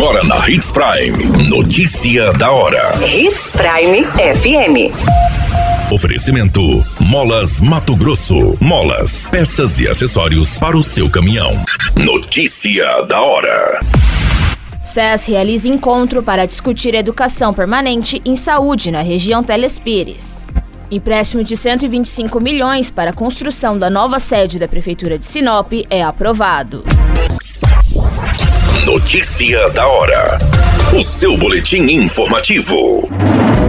Agora na Hits Prime. Notícia da hora. Hits Prime FM. Oferecimento: Molas Mato Grosso. Molas, peças e acessórios para o seu caminhão. Notícia da hora. SES realiza encontro para discutir educação permanente em saúde na região Telespires. Empréstimo de 125 milhões para a construção da nova sede da Prefeitura de Sinop é aprovado. Notícia da hora. O seu boletim informativo.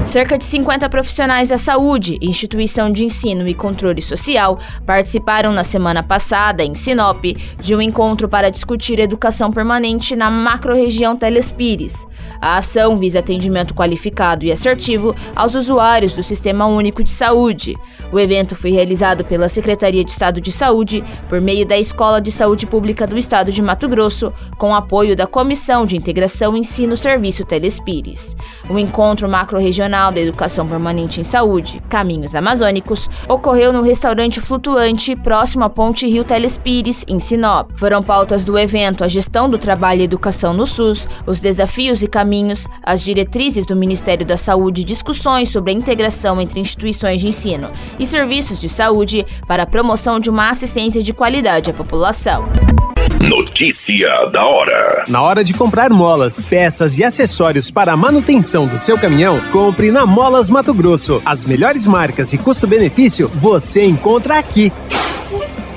Cerca de 50 profissionais da saúde, instituição de ensino e controle social participaram na semana passada, em Sinop, de um encontro para discutir educação permanente na macro-região Telespires. A ação visa atendimento qualificado e assertivo aos usuários do Sistema Único de Saúde. O evento foi realizado pela Secretaria de Estado de Saúde por meio da Escola de Saúde Pública do Estado de Mato Grosso, com apoio da Comissão de Integração Ensino Serviço Telespires. O encontro macro-regional da Educação Permanente em Saúde, Caminhos Amazônicos, ocorreu no restaurante flutuante próximo à Ponte Rio Telespires, em Sinop. Foram pautas do evento a gestão do trabalho e educação no SUS, os desafios e caminhos, as diretrizes do Ministério da Saúde e discussões sobre a integração entre instituições de ensino e serviços de saúde para a promoção de uma assistência de qualidade à população. Notícia da hora. Na hora de comprar molas, peças e acessórios para a manutenção do seu caminhão, compre na Molas Mato Grosso. As melhores marcas e custo-benefício você encontra aqui.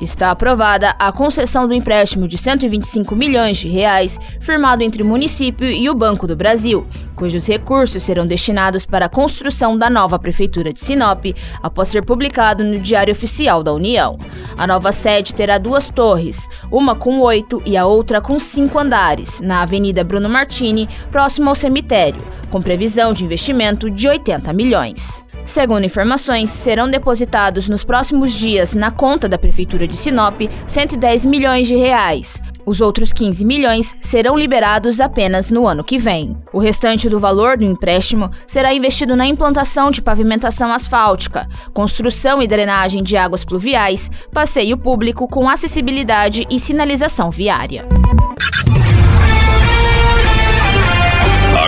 Está aprovada a concessão do empréstimo de 125 milhões de reais firmado entre o município e o Banco do Brasil, cujos recursos serão destinados para a construção da nova prefeitura de Sinop, após ser publicado no Diário Oficial da União. A nova sede terá duas torres, uma com oito e a outra com cinco andares, na Avenida Bruno Martini, próximo ao cemitério, com previsão de investimento de 80 milhões. Segundo informações, serão depositados nos próximos dias na conta da Prefeitura de Sinop 110 milhões de reais. Os outros 15 milhões serão liberados apenas no ano que vem. O restante do valor do empréstimo será investido na implantação de pavimentação asfáltica, construção e drenagem de águas pluviais, passeio público com acessibilidade e sinalização viária.